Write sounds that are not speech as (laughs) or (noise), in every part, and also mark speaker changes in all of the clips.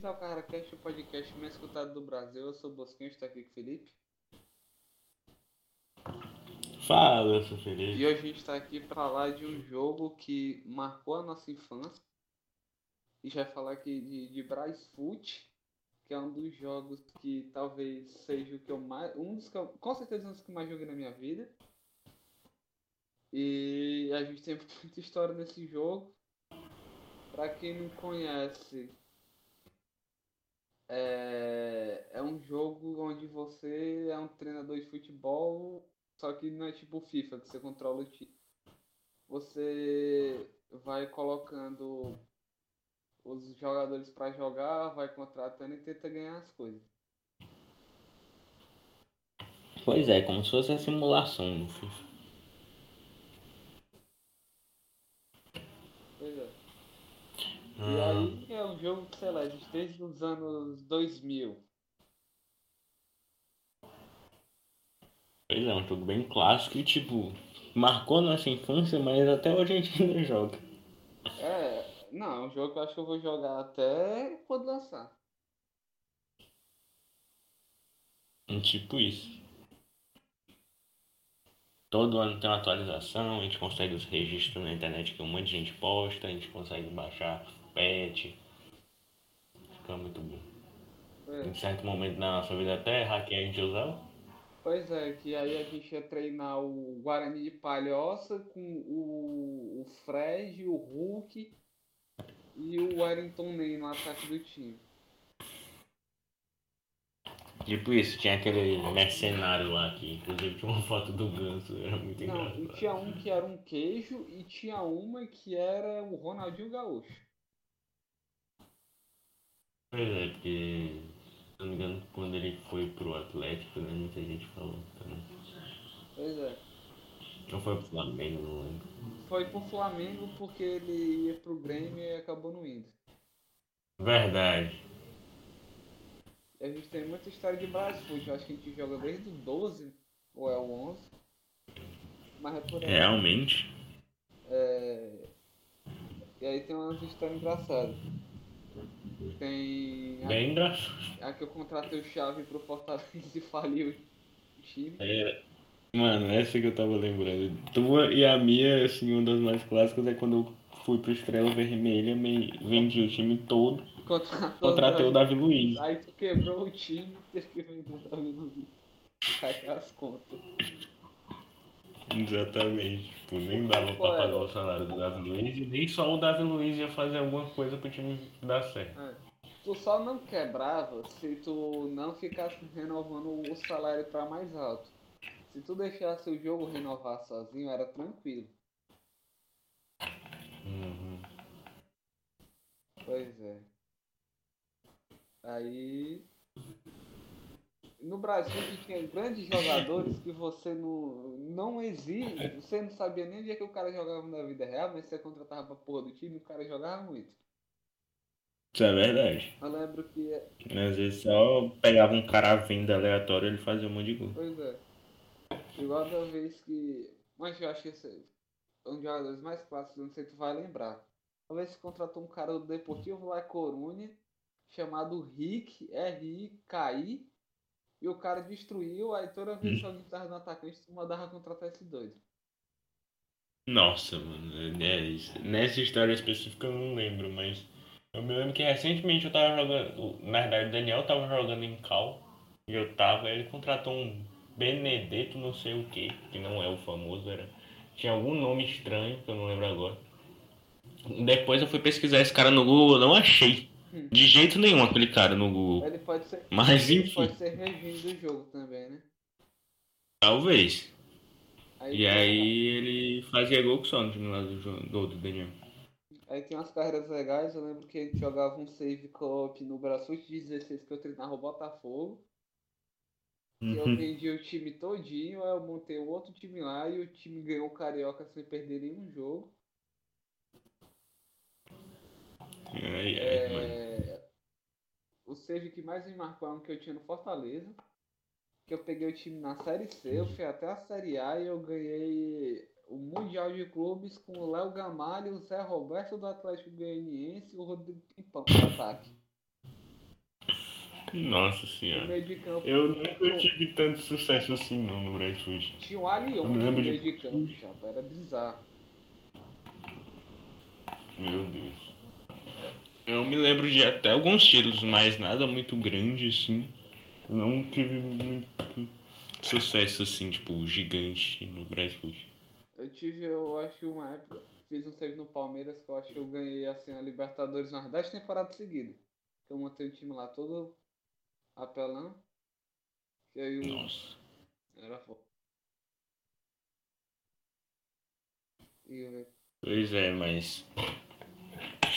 Speaker 1: bem-vindos ao CaraCast, o podcast mais escutado do Brasil. Eu sou o Bosquinho, estou aqui com o Felipe.
Speaker 2: Fala, eu sou o
Speaker 1: E
Speaker 2: Felipe.
Speaker 1: hoje a gente está aqui para falar de um jogo que marcou a nossa infância. E já falar aqui de, de Brasfoot, que é um dos jogos que talvez seja o que eu mais. Um dos que eu, com certeza um dos que mais joguei na minha vida. E a gente tem (laughs) muita história nesse jogo. Pra quem não conhece, é, é um jogo onde você é um treinador de futebol, só que não é tipo FIFA, que você controla o time. Você vai colocando os jogadores pra jogar, vai contratando e tenta ganhar as coisas.
Speaker 2: Pois é, como se fosse a simulação no FIFA.
Speaker 1: Pois é. E
Speaker 2: Ah,
Speaker 1: aí é um jogo sei lá, desde os anos 2000.
Speaker 2: pois é, um jogo bem clássico e tipo, marcou nossa infância, mas até hoje a gente ainda joga.
Speaker 1: É, não, é um jogo que eu acho que eu vou jogar até quando lançar.
Speaker 2: Um tipo isso. Todo ano tem uma atualização, a gente consegue os registros na internet que um monte de gente posta, a gente consegue baixar patch. Fica muito bom.
Speaker 1: É.
Speaker 2: Em certo momento da nossa vida até hackear a gente usava.
Speaker 1: Pois é, que aí a gente ia treinar o Guarani de Palhoça com o, o Fred, o Hulk e o Wellington Ney no ataque do time.
Speaker 2: Tipo isso, tinha aquele mercenário lá que inclusive tinha uma foto do ganso, era muito
Speaker 1: Não,
Speaker 2: engraçado.
Speaker 1: tinha um que era um queijo e tinha uma que era o Ronaldinho Gaúcho.
Speaker 2: Pois é, porque, se não me engano, quando ele foi pro Atlético, né, muita gente falou também.
Speaker 1: Pois é.
Speaker 2: Não foi pro Flamengo, não lembro.
Speaker 1: Foi pro Flamengo porque ele ia pro Grêmio e acabou não indo.
Speaker 2: Verdade.
Speaker 1: A gente tem muita história de Brasfoot, eu acho que a gente joga desde o 12 ou é o 11. Mas é por aí.
Speaker 2: Realmente.
Speaker 1: É, E aí tem umas histórias engraçadas. Tem
Speaker 2: Bem engraçado.
Speaker 1: a que eu contratei o Chave pro Fortaleza (laughs) e faliu o time.
Speaker 2: É, Mano, essa que eu tava lembrando. Tua e a minha, assim, uma das mais clássicas é quando eu fui pro Estrela Vermelha, me vendi o time todo,
Speaker 1: Contratou
Speaker 2: contratei o Davi Luiz.
Speaker 1: Aí tu quebrou o time, (laughs) teve que vender o Davi Luiz. Cai as contas.
Speaker 2: Exatamente. Tipo, nem dava pra pagar o salário do Davi Luiz e nem só o Davi Luiz ia fazer alguma coisa pro time dar certo.
Speaker 1: É. Tu só não quebrava se tu não ficasse renovando o salário pra mais alto. Se tu deixasse o jogo renovar sozinho, era tranquilo.
Speaker 2: Uhum.
Speaker 1: Pois é. Aí. No Brasil gente tinha grandes jogadores que você não, não exige, você não sabia nem onde é que o cara jogava na vida real, mas você contratava pra porra do time e o cara jogava muito.
Speaker 2: Isso é verdade.
Speaker 1: Eu lembro que.
Speaker 2: Às vezes só pegava um cara à venda aleatório e ele fazia um monte de gol.
Speaker 1: Pois é. Igual da vez que. Mas eu acho que esse é um dos jogadores mais clássicos, não sei se tu vai lembrar. Uma vez que contratou um cara do Deportivo La Coruña, chamado Rick, R-I-K-I, e o cara destruiu, aí toda vez que alguém tava no atacante, tu mandava contratar esse doido.
Speaker 2: Nossa, mano, é isso. Nessa história específica eu não lembro, mas eu me lembro que recentemente eu tava jogando. Na verdade, o Daniel tava jogando em Cal e eu tava, ele contratou um Benedetto não sei o que, que não é o famoso, era. Tinha algum nome estranho que eu não lembro agora. Depois eu fui pesquisar esse cara no Google, não achei. De jeito nenhum aquele cara no Google.
Speaker 1: Ele pode ser.
Speaker 2: Mas
Speaker 1: ele
Speaker 2: enfim,
Speaker 1: pode ser regime do jogo também, né?
Speaker 2: talvez.
Speaker 1: Aí,
Speaker 2: E aí ele fazia gol só no time lá do, do, do Daniel.
Speaker 1: Aí tem umas carreiras legais, eu lembro que a gente jogava um save co-op no Brasfoot 16 que eu treinava o Botafogo. E eu
Speaker 2: Uhum.
Speaker 1: vendi o time todinho, aí eu montei um outro time lá e o time ganhou o Carioca sem perder nenhum jogo.
Speaker 2: Ai, ai, mano.
Speaker 1: É... O save que mais me marcou é um que eu tinha no Fortaleza. Que eu peguei o time na Série C, eu fui até a Série A e eu ganhei o Mundial de Clubes com o Léo Gamalho, o Zé Roberto do Atlético Goianiense e o Rodrigo Pimpão no ataque.
Speaker 2: Nossa
Speaker 1: No
Speaker 2: senhora.
Speaker 1: campo.
Speaker 2: Eu nunca tive tanto sucesso assim não no Brentford.
Speaker 1: Tinha um Alion no meio
Speaker 2: de-
Speaker 1: de campo, chapa. Era bizarro.
Speaker 2: Meu Deus. Eu me lembro de até alguns títulos, mas nada muito grande assim. Eu não tive muito sucesso assim, tipo, gigante no Brentford.
Speaker 1: Eu tive, eu acho, uma época. Fiz um save no Palmeiras que eu acho que eu ganhei assim a Libertadores umas 10 temporadas seguidas. Eu montei o time lá todo apelão. E aí o.
Speaker 2: Nossa.
Speaker 1: Era foda. E eu,
Speaker 2: Pois é, mas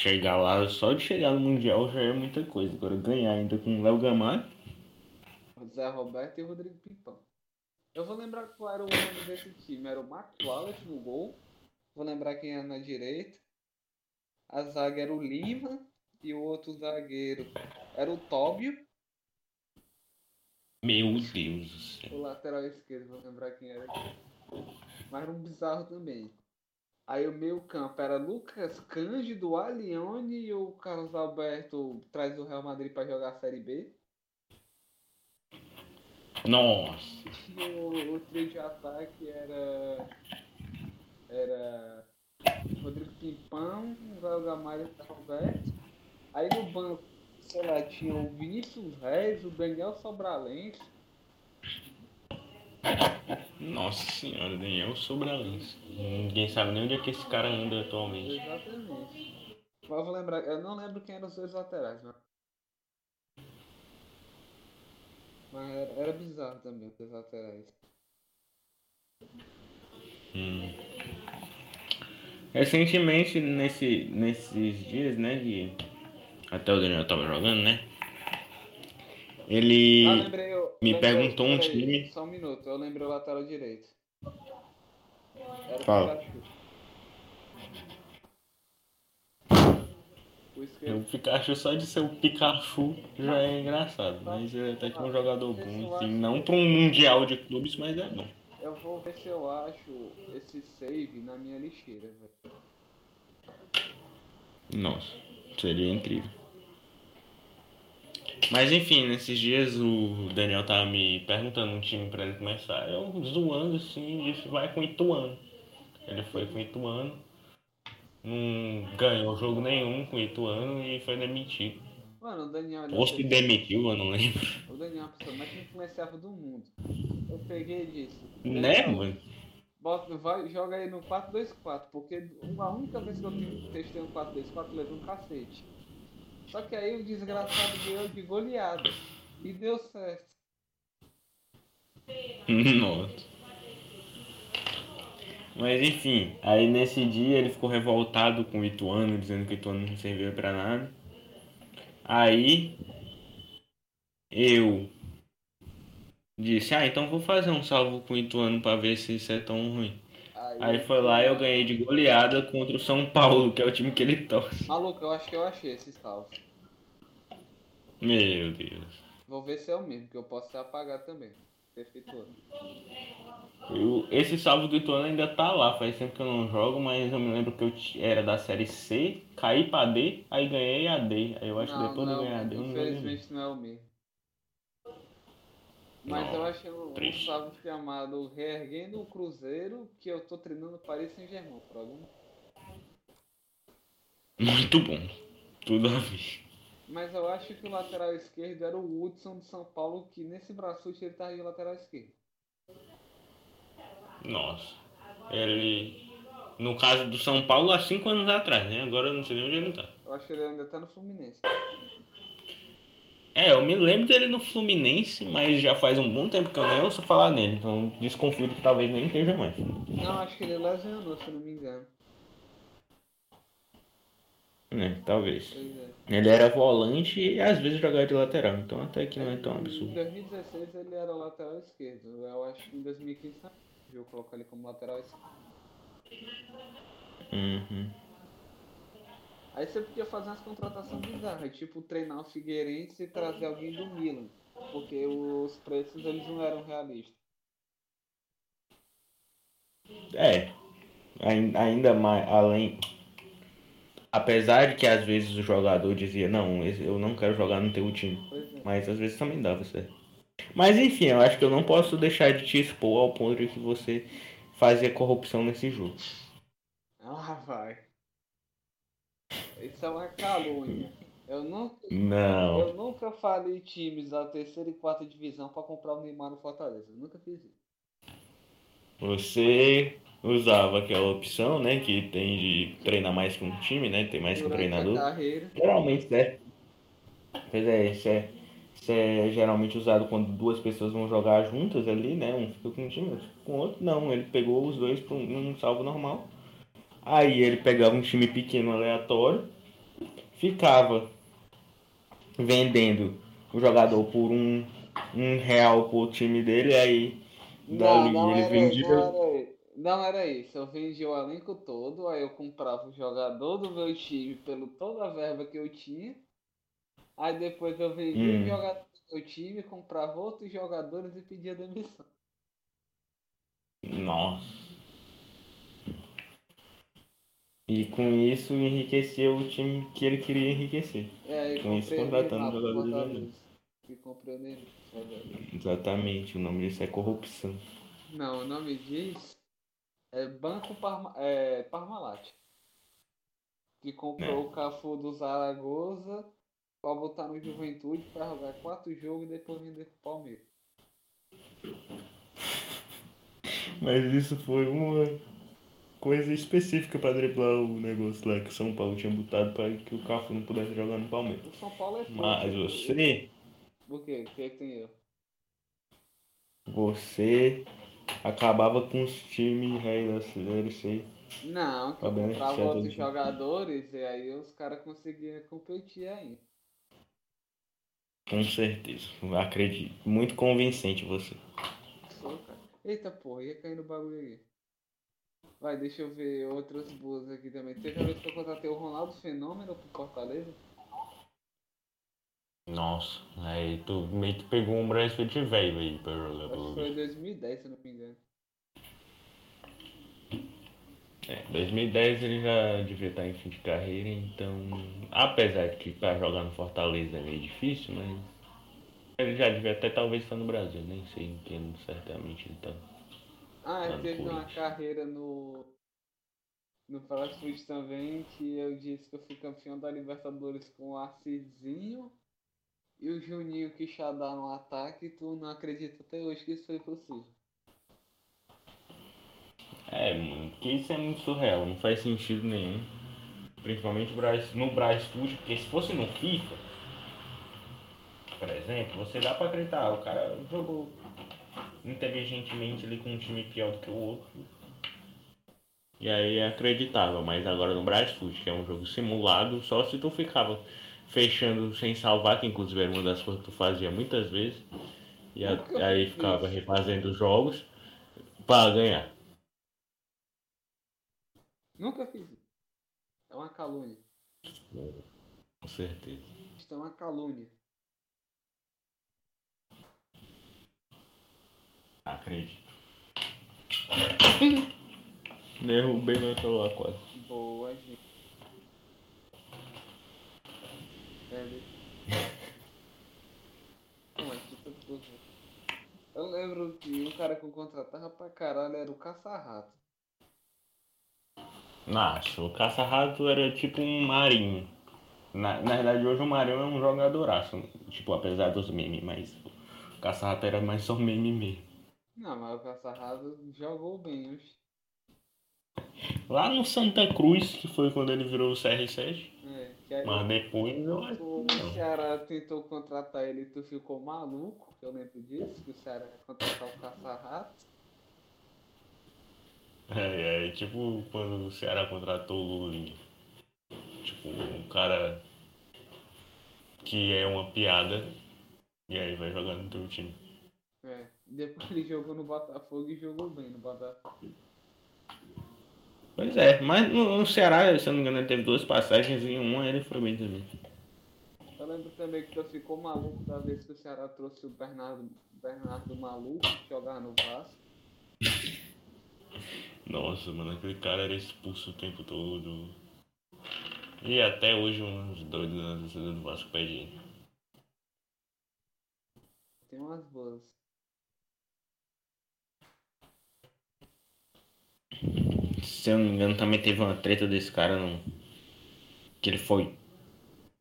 Speaker 2: chegar lá, só de chegar no Mundial já é muita coisa. Agora ganhar ainda com o Léo Gamalho.
Speaker 1: Zé Roberto e Rodrigo Pimpão. Eu vou lembrar qual era o nome desse time. Era o Mark Wallace no gol. Vou lembrar quem era na direita. A zaga era o Lima. E o outro zagueiro era o Tóbio.
Speaker 2: Meu Deus do céu.
Speaker 1: O lateral esquerdo, vou lembrar quem era aqui. Mas era um bizarro também. Aí o meio campo era Lucas Cândido, Alione e o Carlos Alberto traz o Real Madrid para jogar a Série B.
Speaker 2: Nossa.
Speaker 1: E o, o trio de ataque era. Era. Rodrigo Pimpão, Gael Gamalho e Roberto. Aí no banco, sei lá, tinha o Vinícius Reis, o Daniel Sobralense.
Speaker 2: Nossa senhora, Daniel Sobralense. Ninguém sabe nem onde é que esse cara anda atualmente.
Speaker 1: Exatamente. Eu vou lembrar, eu não lembro quem eram os dois laterais, mas. Mas era, era bizarro também os dois laterais.
Speaker 2: Hum. Recentemente, nesse, nesses dias, né, de... Até o Daniel tava jogando, né? Ele...
Speaker 1: Ah, lembrei. Eu,
Speaker 2: me
Speaker 1: lembrei-
Speaker 2: perguntou um time.
Speaker 1: Só um minuto, eu lembrei o lateral direito. Era o
Speaker 2: Fala.
Speaker 1: Pikachu. O.
Speaker 2: Pikachu só de ser o Pikachu já é engraçado, mas é até que um jogador bom, assim, não para um mundial de clubes, mas é bom.
Speaker 1: Eu vou ver se eu acho esse save na minha lixeira, velho.
Speaker 2: Nossa, seria incrível. Mas enfim, nesses dias o Daniel tava me perguntando um time pra ele começar. Eu zoando assim, disse vai com Ituano. Ele foi com Ituano, não ganhou jogo nenhum com Ituano e foi demitido.
Speaker 1: Mano, o Daniel.
Speaker 2: Ou se demitiu, eu não lembro.
Speaker 1: O Daniel é a pessoa mais influenciável do mundo. Eu peguei e disse.
Speaker 2: Né, mano?
Speaker 1: Bota, vai, joga aí no 4-2-4, porque a única vez que eu te- testei um 4-2-4 eu levei um cacete. Só que aí o desgraçado ganhou de goleada. E deu certo.
Speaker 2: Nossa. Mas enfim, aí nesse dia ele ficou revoltado com o Ituano, dizendo que o Ituano não servia pra nada. Aí eu disse, ah, então vou fazer um salvo com o Ituano pra ver se isso é tão ruim. Aí foi lá e eu ganhei de goleada contra o São Paulo, que é o time que ele torce.
Speaker 1: Maluco, eu acho que eu achei esse salvo.
Speaker 2: Meu Deus.
Speaker 1: Vou ver se é o mesmo, que eu posso ser apagado também. Ter feito outro.
Speaker 2: Eu- esse salvo do Ituano ainda tá lá, faz tempo que eu não jogo, mas eu me lembro que eu era da série C, caí pra D, aí ganhei a D. Aí eu acho que
Speaker 1: Não,
Speaker 2: depois de
Speaker 1: não,
Speaker 2: ganhar a D eu não ganhei.
Speaker 1: infelizmente não é o mesmo. Mas
Speaker 2: Não,
Speaker 1: eu um, um
Speaker 2: triste.
Speaker 1: salvo chamado Reerguendo o Cruzeiro, que eu tô treinando Paris Saint-Germain, por algum
Speaker 2: Muito bom. Tudo a ver.
Speaker 1: Mas eu acho que o lateral esquerdo era o Hudson de São Paulo, que nesse braço ele tá de lateral esquerdo.
Speaker 2: Nossa. Ele. No caso do São Paulo, há 5 anos atrás, né? Agora eu não sei nem onde ele tá.
Speaker 1: Eu acho que ele ainda tá no Fluminense.
Speaker 2: É, eu me lembro dele no Fluminense, mas já faz um bom tempo que eu nem ouço falar nele, então desconfio que talvez nem esteja mais.
Speaker 1: Não, acho que ele lesionou, se não me engano.
Speaker 2: Né, talvez.
Speaker 1: É.
Speaker 2: Ele era volante e às vezes jogava de lateral, então até que não é tão
Speaker 1: Em
Speaker 2: absurdo.
Speaker 1: 2016 ele era lateral esquerdo. Eu acho que em 2015 não eu colocar ele como lateral esquerdo.
Speaker 2: Uhum.
Speaker 1: Aí você podia fazer umas contratações bizarras, tipo treinar o Figueirense e trazer alguém do Milan. Porque os preços eles não eram realistas.
Speaker 2: É, ain- ainda mais, além. Apesar de que às vezes o jogador dizia, não, eu não quero jogar no teu time.
Speaker 1: É.
Speaker 2: Mas às vezes também dava certo. Mas enfim, eu acho que eu não posso deixar de te expor ao ponto de que você fazia corrupção nesse jogo.
Speaker 1: Ah, vai. Isso é uma calúnia. Eu nunca,
Speaker 2: Não.
Speaker 1: eu nunca falei times da terceira e quarta divisão pra comprar o Neymar no Fortaleza. Eu nunca fiz isso.
Speaker 2: Você usava aquela opção, né, que tem de treinar mais que um time, né, tem mais que um treinador. Geralmente, né? Pois é, isso é, isso é geralmente usado quando duas pessoas vão jogar juntas ali, né? Um fica com um time, outro fica com o outro. Não, ele pegou os dois para um salvo normal. Aí ele pegava um time pequeno aleatório, ficava vendendo o jogador por um, um real por time dele, aí
Speaker 1: Não,
Speaker 2: dali
Speaker 1: não
Speaker 2: ele
Speaker 1: era,
Speaker 2: vendia.
Speaker 1: não, era, não era isso. Eu vendia o elenco todo, aí eu comprava o jogador do meu time pelo toda a verba que eu tinha. Aí depois eu vendia
Speaker 2: Hum.
Speaker 1: o jogador do meu time, comprava outros jogadores e pedia demissão.
Speaker 2: Nossa. E com isso enriqueceu o time que ele queria enriquecer.
Speaker 1: É,
Speaker 2: Com isso, contratando jogadores.
Speaker 1: E o Neymar. pro Fortaleza.
Speaker 2: Exatamente, o nome disso é corrupção.
Speaker 1: Não, o nome diz é Banco Parma, é, Parmalat. Que comprou
Speaker 2: É.
Speaker 1: o Cafu do Zaragoza pra botar no Juventude pra jogar quatro jogos e depois vender pro Palmeiras.
Speaker 2: Mas isso foi uma coisa específica pra driblar o negócio lá que o São Paulo tinha botado para que o Cafu não pudesse jogar no Palmeiras.
Speaker 1: O São Paulo é.
Speaker 2: Mas você,
Speaker 1: O quê? O que é que tem eu?
Speaker 2: você acabava com os times rei da Série C.
Speaker 1: Não, que
Speaker 2: Tá
Speaker 1: comprava outros
Speaker 2: gente.
Speaker 1: jogadores e aí os caras conseguiam competir ainda.
Speaker 2: Com certeza, acredito. Muito convincente você.
Speaker 1: Sou, cara. Eita porra, ia cair no bagulho aí. Vai, deixa eu ver outras boas aqui também. Teve a vez que eu contratei o Ronaldo Fenômeno pro Fortaleza.
Speaker 2: Nossa, aí tu meio que pegou um Brasfoot velho aí pra jogar
Speaker 1: Acho
Speaker 2: pelo
Speaker 1: que foi em 2010, se eu não me engano.
Speaker 2: É, 2010 ele já devia estar em fim de carreira, então. Apesar de que pra jogar no Fortaleza é meio difícil, mas. Ele já devia até talvez estar no Brasil, nem sei em que ano certamente ele tá.
Speaker 1: Ah,
Speaker 2: Lá
Speaker 1: ele
Speaker 2: no
Speaker 1: teve uma carreira no. No Fast Food também, que eu disse que eu fui campeão da Libertadores com o Arcizinho e o Juninho Quixadá no ataque, tu não acredita até hoje que isso foi possível.
Speaker 2: É, mano, que isso é muito surreal, não faz sentido nenhum. Principalmente no Brasfoot, porque se fosse no FIFA, por exemplo, você dá pra acreditar, o cara jogou inteligentemente ali com um time pior do que o outro. E aí é acreditável, mas agora no Brasfoot, que é um jogo simulado, só se tu ficava fechando sem salvar, que inclusive era uma das coisas que tu fazia muitas vezes, e a- aí ficava refazendo os jogos para ganhar.
Speaker 1: Nunca fiz isso. É uma calúnia.
Speaker 2: Com certeza.
Speaker 1: Isso é uma calúnia.
Speaker 2: Acredito. Derrubei meu celular quase.
Speaker 1: Boa, gente. É, (laughs) coisa. Eu lembro que um cara que eu contratava pra caralho era o caça-rato.
Speaker 2: Nossa, o caça-rato era tipo um marinho. Na, na verdade, hoje o Marinho é um jogadoraço. Tipo, apesar dos memes, mas o caça-rato era mais só meme mesmo.
Speaker 1: Não, mas o caça-rato jogou bem, oxe.
Speaker 2: Lá no Santa Cruz, que foi quando ele virou o CR7,
Speaker 1: É, que aí
Speaker 2: mas depois eu acho
Speaker 1: o
Speaker 2: que não.
Speaker 1: Ceará tentou contratar ele e tu ficou maluco. Eu lembro disso, que o Ceará ia contratar o caça-rato.
Speaker 2: É, é tipo quando o Ceará contratou o Lulinha. Tipo, um cara que é uma piada e aí vai jogar no teu time.
Speaker 1: É, depois ele jogou no Botafogo e jogou bem no Botafogo.
Speaker 2: Pois é, mas no, no Ceará, se eu não me engano, ele teve duas passagens e em uma ele foi bem também.
Speaker 1: Eu lembro também que tu ficou maluco da vez que o Ceará trouxe o Bernardo, Bernardo Maluco jogar no Vasco.
Speaker 2: Nossa, mano, aquele cara era expulso o tempo todo. E até hoje uns doidos na torcida do Vasco ele.
Speaker 1: Tem umas boas.
Speaker 2: Se eu não me engano, também teve uma treta desse cara, não. Que ele foi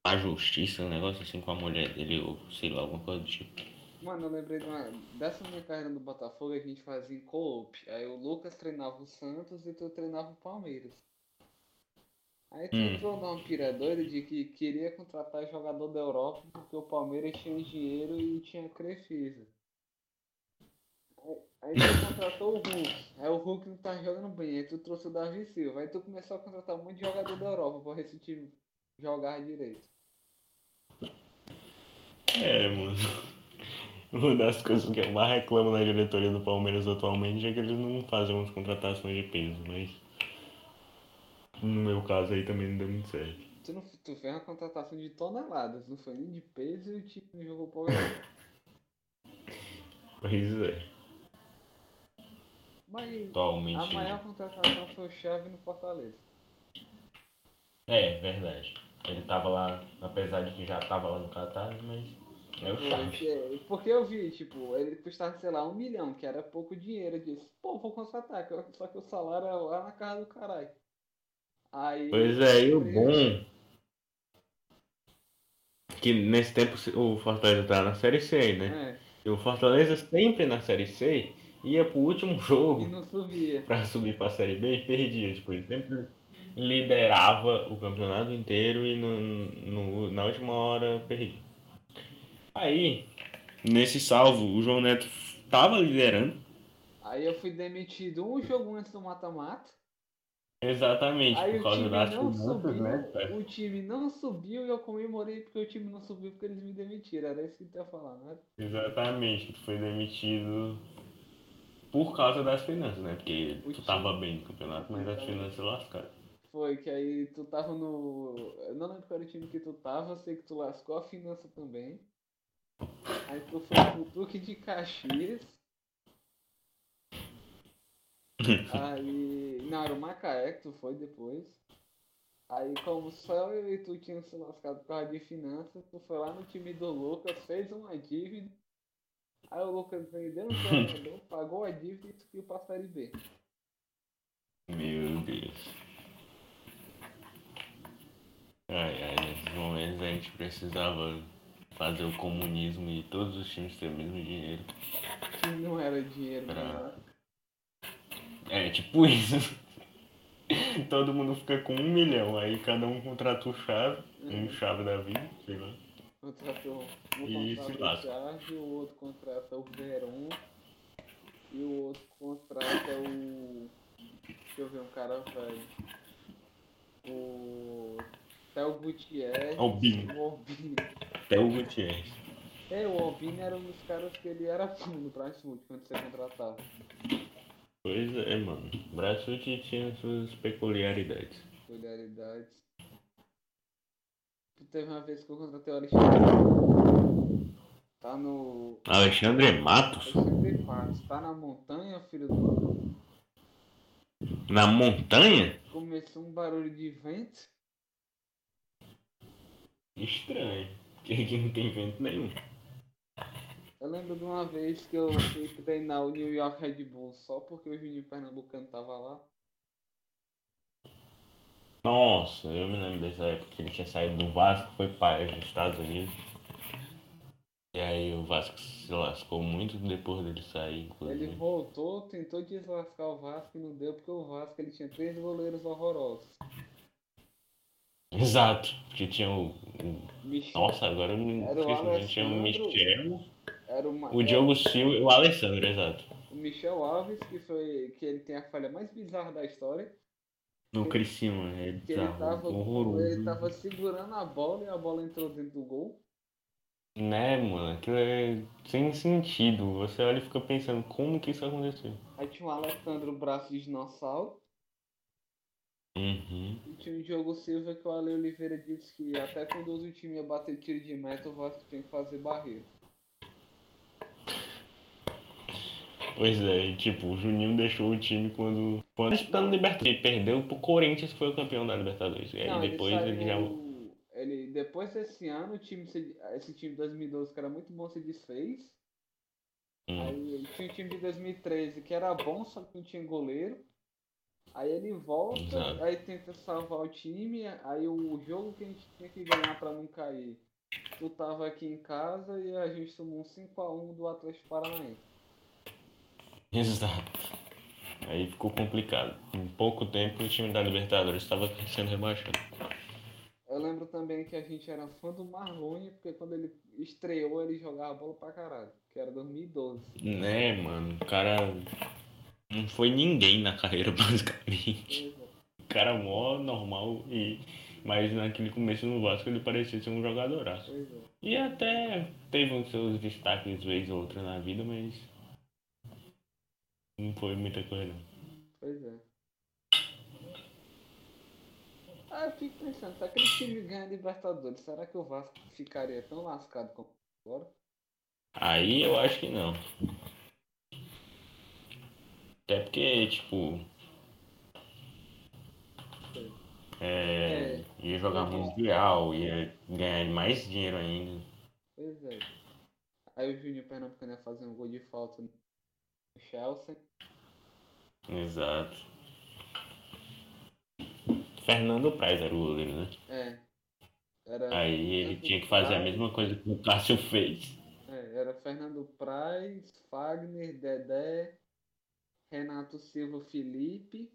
Speaker 2: à justiça, um negócio assim com a mulher dele, ou sei lá, alguma coisa do tipo.
Speaker 1: Mano, eu lembrei de uma... dessa minha carreira no Botafogo, a gente fazia em co-op. Aí o Lucas treinava o Santos e tu treinava o Palmeiras. Aí tu
Speaker 2: Hum.
Speaker 1: entrou numa pira doida de que queria contratar jogador da Europa porque o Palmeiras tinha dinheiro e tinha Crefisa. Aí, tu contratou o Hulk. Aí o Hulk não tá jogando bem. Aí tu trouxe o Davi Silva. Aí tu começou a contratar um monte de jogador da Europa pra ver se o time jogar direito.
Speaker 2: É, mano. Uma das coisas que eu mais reclamo na diretoria do Palmeiras atualmente é que eles não fazem umas contratações de peso, mas. No meu caso aí também não deu muito certo.
Speaker 1: Tu, não, tu fez uma contratação de toneladas, não foi nem de peso e o time jogou nenhuma.
Speaker 2: Pois é.
Speaker 1: Mas
Speaker 2: Atualmente.
Speaker 1: a maior contratação foi o Chave no Fortaleza.
Speaker 2: É, verdade. Ele tava lá, apesar de que já tava lá no Catar, mas. É o Chaves.
Speaker 1: Porque, porque eu vi, tipo, ele custava, sei lá, um milhão, que era pouco dinheiro. Eu disse, pô, vou contratar, só que o salário é lá na casa do caralho. Aí.
Speaker 2: Pois é, e o bom. Que nesse tempo o Fortaleza tá na Série C, né?
Speaker 1: É,
Speaker 2: E o Fortaleza sempre na Série C ia pro último (laughs) jogo pra subir pra Série B e perdia. Tipo, ele sempre liderava o campeonato inteiro e no, no- na última hora perdia. Aí, nesse salvo, o João Neto tava liderando.
Speaker 1: Aí eu fui demitido um jogo antes do mata-mata.
Speaker 2: Exatamente,
Speaker 1: Aí
Speaker 2: por causa finanças,
Speaker 1: subiu,
Speaker 2: né?
Speaker 1: o time não subiu e eu comemorei porque o time não subiu porque eles me demitiram. Era isso que tu ia falar, né?
Speaker 2: Exatamente, tu foi demitido por causa das finanças, né? Porque
Speaker 1: O
Speaker 2: tu tava bem no campeonato, mas as finanças lascaram.
Speaker 1: Foi que aí tu tava no. Eu não lembro qual era o time que tu tava, sei que tu lascou a finança também. Aí tu foi pro Duque de Caxias. (laughs) Aí. Não, era o Macaé que tu foi depois. Aí como só eu e tu tinham se lascado por causa de finanças, tu foi lá no time do Lucas, fez uma dívida. Aí o Lucas vendeu um jogador, pagou a dívida e subiu pra série B.
Speaker 2: Meu Deus. Ai, ai, nesses momentos a gente precisava fazer o comunismo e todos os times terem o mesmo dinheiro.
Speaker 1: Que não era dinheiro,
Speaker 2: Pra-
Speaker 1: né?
Speaker 2: É, tipo (laughs) isso. Todo mundo fica com um milhão, aí cada um contrata o chave, um chave da vida, sei lá.
Speaker 1: Contratou um
Speaker 2: E
Speaker 1: contrata o. Charge, o outro contrata o Veron e o outro contrata o. Deixa eu ver um cara velho. O. Theo Gutierrez.
Speaker 2: Albino.
Speaker 1: O.
Speaker 2: Até o Gutierrez.
Speaker 1: É, o Albini era um dos caras que ele era fã no Brasfoot quando você contratava.
Speaker 2: Pois é, mano. Brasfoot tinha suas peculiaridades.
Speaker 1: Peculiaridades. Teve uma vez que eu contratei o Alexandre. Tá no.
Speaker 2: Alexandre Matos?
Speaker 1: Alexandre Patos. Tá na montanha, filho do.
Speaker 2: Na montanha?
Speaker 1: Começou um barulho de vento.
Speaker 2: Estranho. Porque aqui não tem vento nenhum.
Speaker 1: Eu lembro de uma vez que eu fui treinar o New York Red Bull só porque o Juninho Pernambucano tava lá.
Speaker 2: Nossa, eu me lembro dessa época que ele tinha saído do Vasco, foi para os Estados Unidos. E aí o Vasco se lascou muito depois dele sair,
Speaker 1: Ele
Speaker 2: inclusive.
Speaker 1: voltou, tentou deslascar o Vasco e não deu porque o Vasco ele tinha três goleiros horrorosos.
Speaker 2: Exato, porque tinha o.
Speaker 1: Michel,
Speaker 2: Nossa, agora eu me
Speaker 1: Era o
Speaker 2: esqueci, tinha o. Michel,
Speaker 1: era o, Ma-
Speaker 2: o Diogo Silva e o Alessandro, exato.
Speaker 1: o Michel Alves, que foi que ele tem a falha mais bizarra da história.
Speaker 2: No Criciúma, é
Speaker 1: ele tava,
Speaker 2: horroroso.
Speaker 1: ele tava segurando a bola e a bola entrou dentro do gol.
Speaker 2: Né, mano, aquilo é sem sentido. Você olha e fica pensando como que isso aconteceu.
Speaker 1: Aí tinha o Alessandro braço de dinossauro.
Speaker 2: Uhum.
Speaker 1: E tinha o Diogo Silva que o Ale Oliveira disse que até quando o time ia bater tiro de meta, o Vasco tinha que fazer barreira.
Speaker 2: Pois é, e, tipo, o Juninho deixou o time quando. Quando disputando Libertadores. Ele perdeu pro Corinthians, que foi o campeão da Libertadores. E aí
Speaker 1: Não,
Speaker 2: depois ele, já.
Speaker 1: Ele, depois desse ano, o time, se- esse time de 2012 que era muito bom se desfez.
Speaker 2: Hum.
Speaker 1: Aí tinha o time de 2013 que era bom, só que não tinha goleiro. Aí ele volta,
Speaker 2: Exato.
Speaker 1: aí tenta salvar o time, aí o jogo que a gente tinha que ganhar pra não cair. Tu tava aqui em casa e a gente tomou um 5x1 do Atlético Paranaense.
Speaker 2: Exato. Aí ficou complicado. Em pouco tempo o time da Libertadores estava sendo rebaixado.
Speaker 1: Eu lembro também que a gente era fã do Marlone, porque quando ele estreou ele jogava bola pra caralho, que era 2012.
Speaker 2: Né, mano? O cara não foi ninguém na carreira, (laughs) basicamente.
Speaker 1: É.
Speaker 2: O cara mó normal e. Mas naquele começo no Vasco ele parecia ser um jogadoraço.
Speaker 1: É.
Speaker 2: E até teve os seus destaques vez ou outra na vida, mas. Não foi muita coisa não.
Speaker 1: Pois é. Ah, eu fico pensando, se aquele time ganha a Libertadores, será que o Vasco ficaria tão lascado como agora?
Speaker 2: Aí eu acho que não. Até porque, tipo. É, ia jogar mundial, ia ganhar mais dinheiro ainda.
Speaker 1: Pois é. Aí o Júnior Pernambucano ia fazer um gol de falta no Chelsea.
Speaker 2: Exato. Fernando Praz era o goleiro, né?
Speaker 1: É. Era,
Speaker 2: Aí ele
Speaker 1: Fernando
Speaker 2: tinha que fazer a
Speaker 1: Praz,
Speaker 2: mesma coisa que o Cássio fez.
Speaker 1: É, era Fernando Praz, Fagner, Dedé, Renato Silva Felipe,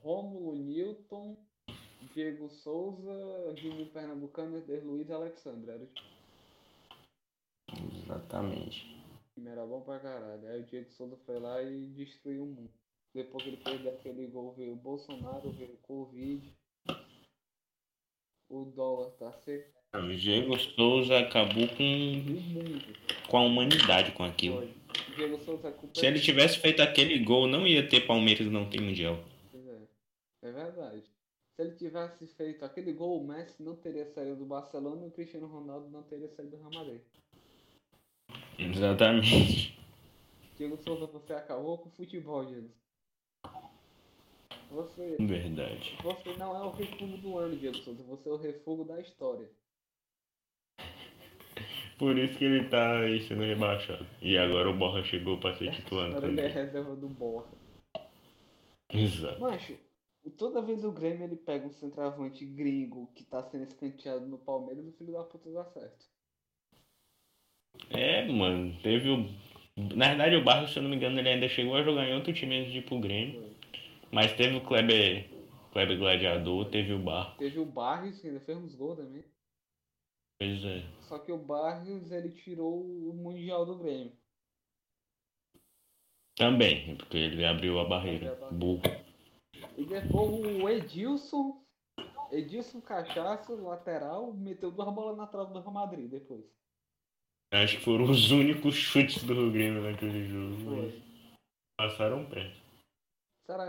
Speaker 1: Rômulo Newton, Diego Souza, Júnior Pernambucano, Eder Luiz e Alexandre.
Speaker 2: Exatamente.
Speaker 1: Time, era bom pra caralho. Aí o Diego Souza foi lá e destruiu o mundo. Depois que ele perdeu aquele gol, veio o Bolsonaro, veio o Covid. O dólar tá seco.
Speaker 2: O Diego Souza acabou com, com a humanidade com aquilo.
Speaker 1: é
Speaker 2: Se ele tivesse feito aquele gol, não ia ter Palmeiras não tem Mundial.
Speaker 1: É. É verdade. Se ele tivesse feito aquele gol, o Messi não teria saído do Barcelona e o Cristiano Ronaldo não teria saído do Real Madrid.
Speaker 2: Exatamente.
Speaker 1: Diego Souza, você acabou com o futebol, Diego. Você,
Speaker 2: Verdade.
Speaker 1: você não é o refugo do ano, Diego Souza. Você é o refugo da história.
Speaker 2: Por isso que ele tá aí sendo rebaixado. E agora o Borra chegou pra ser titular
Speaker 1: Agora ele é reserva do Borra.
Speaker 2: Exato.
Speaker 1: Macho, toda vez o Grêmio ele pega um centroavante gringo que tá sendo escanteado no Palmeiras, o filho da puta dá certo.
Speaker 2: É, mano, teve o. Na verdade, o Barros, se eu não me engano, ele ainda chegou a jogar em outro time antes de ir pro Grêmio. Mas teve o Kleber, Kleber Gladiador, teve o Barros.
Speaker 1: Teve o Barrios, que ainda fez uns gols também.
Speaker 2: Pois é.
Speaker 1: Só que o Barrios ele tirou o Mundial do Grêmio.
Speaker 2: Também, porque ele abriu a barreira.
Speaker 1: Abriu a barreira.
Speaker 2: Burro.
Speaker 1: E depois o Edilson, Edilson Cachaço, lateral, meteu duas bolas na trave do Real Madrid depois.
Speaker 2: Acho que foram os únicos chutes do Grêmio naquele jogo. Passaram perto.
Speaker 1: Será,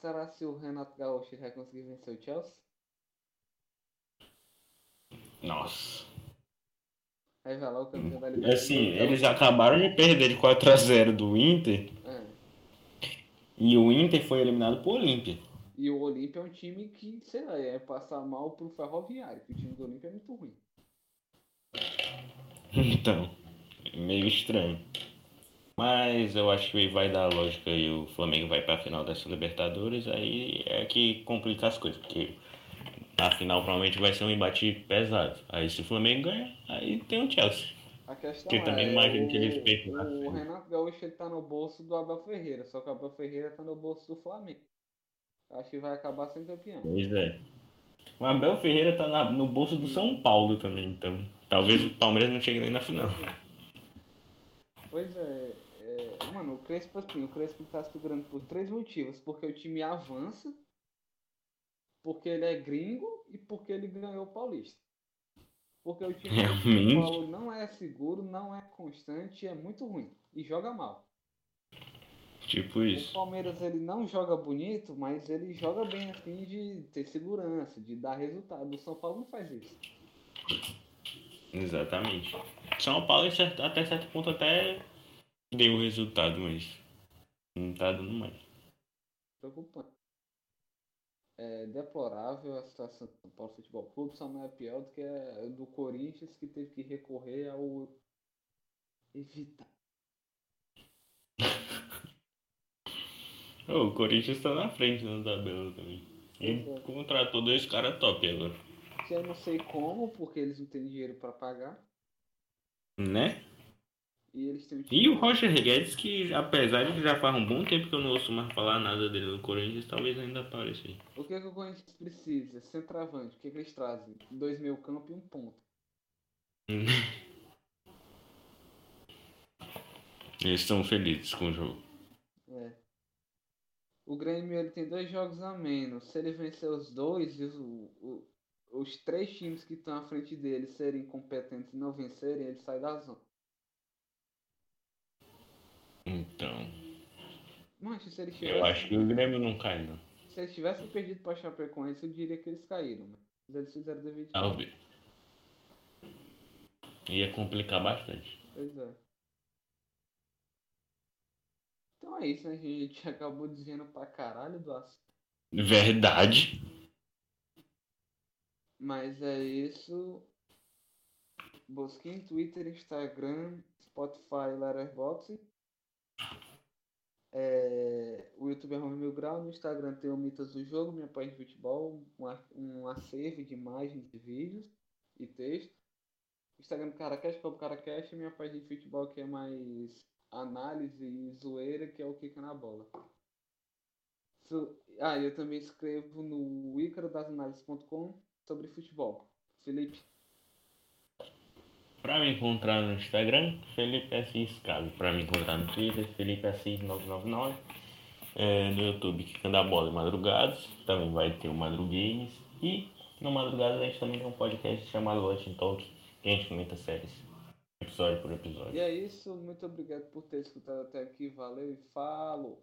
Speaker 1: será se o Renato Gaúcho vai conseguir vencer o Chelsea?
Speaker 2: Nossa.
Speaker 1: Revelar o campeão da Libertadores.
Speaker 2: Assim, eles acabaram de perder de 4x0 do Inter.
Speaker 1: É.
Speaker 2: E o Inter foi eliminado por Olímpia.
Speaker 1: E o Olímpia é um time que, sei lá, é passar mal pro Ferroviário, que o time do Olímpia é muito ruim. (laughs)
Speaker 2: Então, é meio estranho. Mas eu acho que vai dar lógica e o Flamengo vai pra final dessa Libertadores, aí é que complica as coisas, porque a final provavelmente vai ser um embate pesado. Aí se o Flamengo ganha, aí tem o Chelsea.
Speaker 1: A questão
Speaker 2: Que
Speaker 1: é,
Speaker 2: também imagino
Speaker 1: o,
Speaker 2: que eles
Speaker 1: o
Speaker 2: frente.
Speaker 1: Renato Gaúcho ele tá no bolso do Abel Ferreira, só que o Abel Ferreira tá no bolso do Flamengo. Acho que vai acabar sendo campeão.
Speaker 2: Pois é. O Abel Ferreira tá na- no bolso do São Paulo também, então talvez o Palmeiras não chegue nem na final.
Speaker 1: Pois é, é, mano, o Crespo assim, o Crespo tá segurando por três motivos. Porque o time avança, porque ele é gringo e porque ele ganhou o Paulista. Porque o time do (laughs)
Speaker 2: Realmente.
Speaker 1: Paulo não é seguro, não é constante, é muito ruim. E joga mal.
Speaker 2: Tipo
Speaker 1: O
Speaker 2: isso.
Speaker 1: Palmeiras ele não joga bonito, mas ele joga bem assim de ter segurança, de dar resultado. O São Paulo não faz isso.
Speaker 2: Exatamente. São Paulo até certo ponto até deu resultado, mas não tá dando mais.
Speaker 1: Preocupante. É deplorável a situação do São Paulo Futebol Clube, só não é pior do que a do Corinthians que teve que recorrer ao evitar. (laughs)
Speaker 2: o Corinthians está na frente da tabela também. Ele
Speaker 1: é.
Speaker 2: contratou dois caras top agora.
Speaker 1: Que eu não sei como, porque eles não têm dinheiro pra pagar.
Speaker 2: Né?
Speaker 1: E eles têm
Speaker 2: E o Roger Guedes, que apesar de que já faz um bom tempo que eu não ouço mais falar nada dele no Corinthians, talvez ainda apareça aí.
Speaker 1: O que, que o Corinthians precisa? Centroavante. O que, que eles trazem? Dois meio campo e um ponto. (laughs)
Speaker 2: Eles estão felizes com o jogo.
Speaker 1: É. O Grêmio ele tem dois jogos a menos. Se ele vencer os dois os, o- os três times que estão à frente dele serem competentes e não vencerem, ele sai da zona.
Speaker 2: Então,
Speaker 1: se ele
Speaker 2: eu
Speaker 1: tivesse,
Speaker 2: acho que o Grêmio não cai, não.
Speaker 1: se eles tivessem perdido para Chapecoense, eu diria que eles caíram. Mas eles fizeram devido.
Speaker 2: Talvez. Ia complicar bastante.
Speaker 1: Pois é. Então é isso, né? A gente (laughs) acabou dizendo pra caralho do assunto.
Speaker 2: Verdade.
Speaker 1: Mas é isso. Busquem Twitter, Instagram, Spotify, Letterboxd. É, o YouTube é Rome Mil Grau, no Instagram tem o Mitas do Jogo, minha página de futebol, um, um acervo de imagens, de vídeos e texto. Instagram do Caracast, o Caracast, minha página de futebol que é mais análise e zoeira, que é o Kika na Bola. So- ah, eu também escrevo no icarodasanalyses.com sobre futebol. Felipe,
Speaker 2: Pra me encontrar no Instagram, Felipe Assis Cabe. Pra me encontrar no Twitter, Felipe Assis 999. É, no YouTube, Kicando a Bola e Madrugados. Também vai ter o Madrugames. E no Madrugados a gente também tem um podcast chamado Watching Talk, que a gente comenta séries. Episódio por episódio.
Speaker 1: e é isso. Muito obrigado por ter escutado até aqui. Valeu e falou!